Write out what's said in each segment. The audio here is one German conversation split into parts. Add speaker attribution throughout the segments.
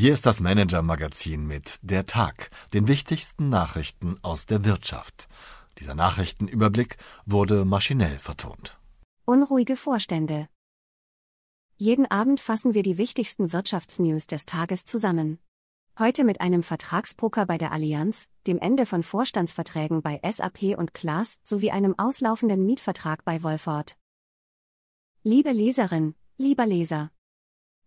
Speaker 1: Hier ist das Manager-Magazin mit Der Tag, den wichtigsten Nachrichten aus der Wirtschaft. Dieser Nachrichtenüberblick wurde maschinell vertont.
Speaker 2: Unruhige Vorstände. Jeden Abend fassen wir die wichtigsten Wirtschaftsnews des Tages zusammen. Heute mit einem Vertragspoker bei der Allianz, dem Ende von Vorstandsverträgen bei SAP und Klaas sowie einem auslaufenden Mietvertrag bei Wolford. Liebe Leserin, lieber Leser.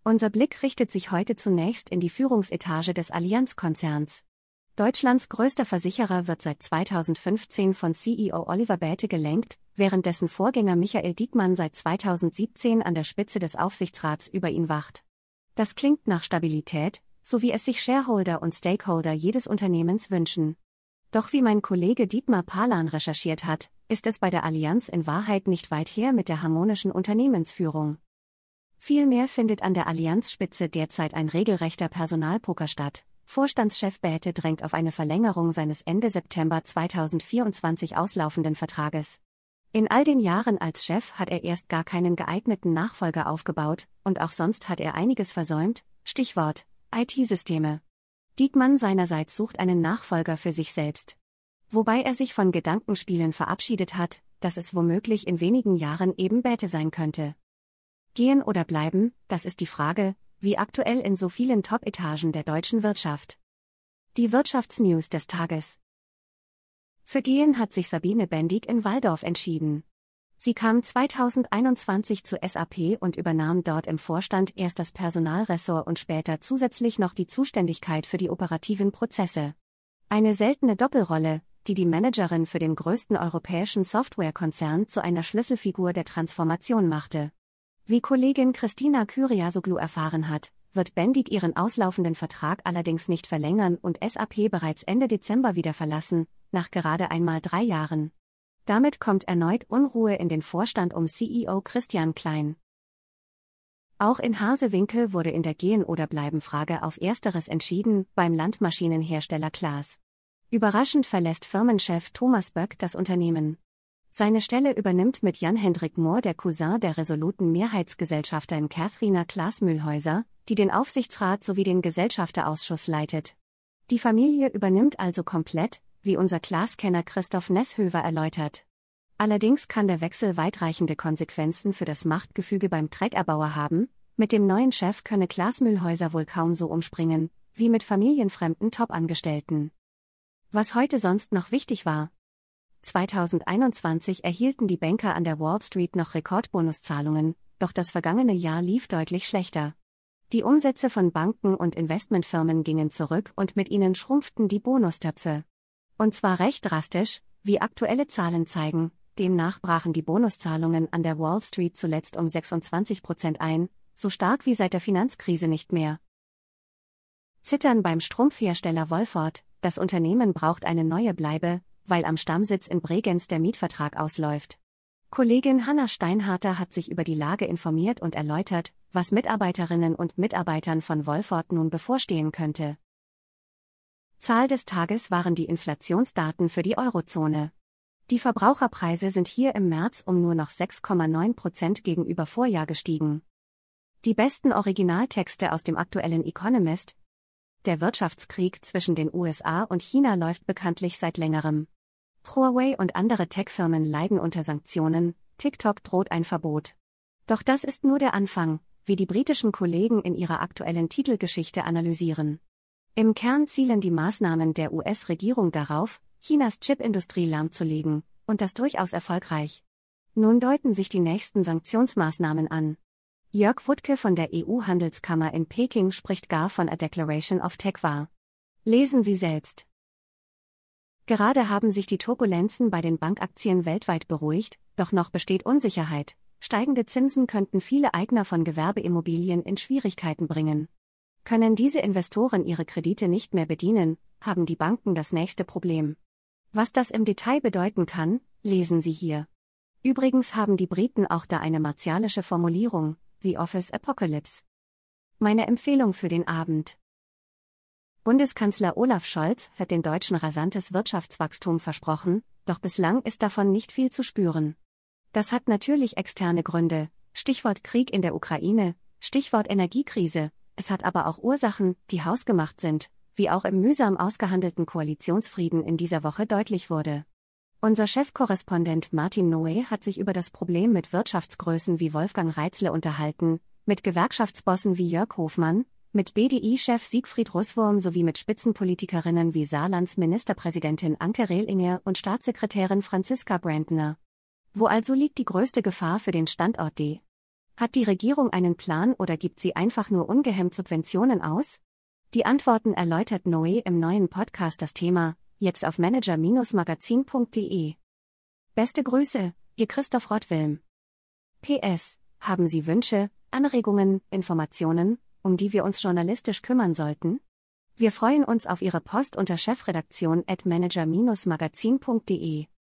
Speaker 2: Unser Blick richtet sich heute zunächst in die Führungsetage des Allianz-Konzerns. Deutschlands größter Versicherer wird seit 2015 von CEO Oliver Bäte gelenkt, während dessen Vorgänger Michael Diekmann seit 2017 an der Spitze des Aufsichtsrats über ihn wacht. Das klingt nach Stabilität, so wie es sich Shareholder und Stakeholder jedes Unternehmens wünschen. Doch wie mein Kollege Dietmar Palan recherchiert hat, ist es bei der Allianz in Wahrheit nicht weit her mit der harmonischen Unternehmensführung. Vielmehr findet an der Allianzspitze derzeit ein regelrechter Personalpoker statt. Vorstandschef Bäte drängt auf eine Verlängerung seines Ende September 2024 auslaufenden Vertrages. In all den Jahren als Chef hat er erst gar keinen geeigneten Nachfolger aufgebaut, und auch sonst hat er einiges versäumt, Stichwort IT-Systeme. Diekmann seinerseits sucht einen Nachfolger für sich selbst. Wobei er sich von Gedankenspielen verabschiedet hat, dass es womöglich in wenigen Jahren eben Bäte sein könnte. Gehen oder bleiben, das ist die Frage, wie aktuell in so vielen Top-Etagen der deutschen Wirtschaft. Die Wirtschaftsnews des Tages. Für Gehen hat sich Sabine Bendig in Waldorf entschieden. Sie kam 2021 zu SAP und übernahm dort im Vorstand erst das Personalressort und später zusätzlich noch die Zuständigkeit für die operativen Prozesse. Eine seltene Doppelrolle, die die Managerin für den größten europäischen Softwarekonzern zu einer Schlüsselfigur der Transformation machte. Wie Kollegin Christina Kyriasoglu erfahren hat, wird Bendig ihren auslaufenden Vertrag allerdings nicht verlängern und SAP bereits Ende Dezember wieder verlassen, nach gerade einmal drei Jahren. Damit kommt erneut Unruhe in den Vorstand um CEO Christian Klein. Auch in Hasewinkel wurde in der Gehen- oder Bleiben-Frage auf Ersteres entschieden, beim Landmaschinenhersteller Klaas. Überraschend verlässt Firmenchef Thomas Böck das Unternehmen. Seine Stelle übernimmt mit Jan-Hendrik Mohr der Cousin der resoluten Mehrheitsgesellschafterin Katharina Klaas-Mühlhäuser, die den Aufsichtsrat sowie den Gesellschafterausschuss leitet. Die Familie übernimmt also komplett, wie unser Klaas-Kenner Christoph Nesshöver erläutert. Allerdings kann der Wechsel weitreichende Konsequenzen für das Machtgefüge beim Treckerbauer haben, mit dem neuen Chef könne Klaas Mühlhäuser wohl kaum so umspringen, wie mit familienfremden Top-Angestellten. Was heute sonst noch wichtig war, 2021 erhielten die Banker an der Wall Street noch Rekordbonuszahlungen, doch das vergangene Jahr lief deutlich schlechter. Die Umsätze von Banken und Investmentfirmen gingen zurück und mit ihnen schrumpften die Bonustöpfe. Und zwar recht drastisch, wie aktuelle Zahlen zeigen, demnach brachen die Bonuszahlungen an der Wall Street zuletzt um 26 Prozent ein, so stark wie seit der Finanzkrise nicht mehr. Zittern beim Strumpfhersteller Wolford, das Unternehmen braucht eine neue Bleibe, weil am Stammsitz in Bregenz der Mietvertrag ausläuft. Kollegin Hanna Steinharter hat sich über die Lage informiert und erläutert, was Mitarbeiterinnen und Mitarbeitern von Wolford nun bevorstehen könnte. Zahl des Tages waren die Inflationsdaten für die Eurozone. Die Verbraucherpreise sind hier im März um nur noch 6,9 Prozent gegenüber Vorjahr gestiegen. Die besten Originaltexte aus dem aktuellen Economist. Der Wirtschaftskrieg zwischen den USA und China läuft bekanntlich seit längerem. Huawei und andere Tech-Firmen leiden unter Sanktionen, TikTok droht ein Verbot. Doch das ist nur der Anfang, wie die britischen Kollegen in ihrer aktuellen Titelgeschichte analysieren. Im Kern zielen die Maßnahmen der US-Regierung darauf, Chinas Chipindustrie lahmzulegen, und das durchaus erfolgreich. Nun deuten sich die nächsten Sanktionsmaßnahmen an. Jörg Wuttke von der EU-Handelskammer in Peking spricht gar von a Declaration of Tech wahr. Lesen Sie selbst. Gerade haben sich die Turbulenzen bei den Bankaktien weltweit beruhigt, doch noch besteht Unsicherheit. Steigende Zinsen könnten viele Eigner von Gewerbeimmobilien in Schwierigkeiten bringen. Können diese Investoren ihre Kredite nicht mehr bedienen, haben die Banken das nächste Problem. Was das im Detail bedeuten kann, lesen Sie hier. Übrigens haben die Briten auch da eine martialische Formulierung, The Office Apocalypse. Meine Empfehlung für den Abend. Bundeskanzler Olaf Scholz hat den Deutschen rasantes Wirtschaftswachstum versprochen, doch bislang ist davon nicht viel zu spüren. Das hat natürlich externe Gründe, Stichwort Krieg in der Ukraine, Stichwort Energiekrise, es hat aber auch Ursachen, die hausgemacht sind, wie auch im mühsam ausgehandelten Koalitionsfrieden in dieser Woche deutlich wurde. Unser Chefkorrespondent Martin Noé hat sich über das Problem mit Wirtschaftsgrößen wie Wolfgang Reitzle unterhalten, mit Gewerkschaftsbossen wie Jörg Hofmann, mit BDI-Chef Siegfried Russwurm sowie mit Spitzenpolitikerinnen wie Saarlands Ministerpräsidentin Anke Rehlinger und Staatssekretärin Franziska Brandner. Wo also liegt die größte Gefahr für den Standort D? Hat die Regierung einen Plan oder gibt sie einfach nur ungehemmt Subventionen aus? Die Antworten erläutert Noé im neuen Podcast das Thema, jetzt auf manager-magazin.de. Beste Grüße, Ihr Christoph Rottwilm. PS, haben Sie Wünsche, Anregungen, Informationen, um die wir uns journalistisch kümmern sollten? Wir freuen uns auf Ihre Post unter chefredaktion at manager-magazin.de.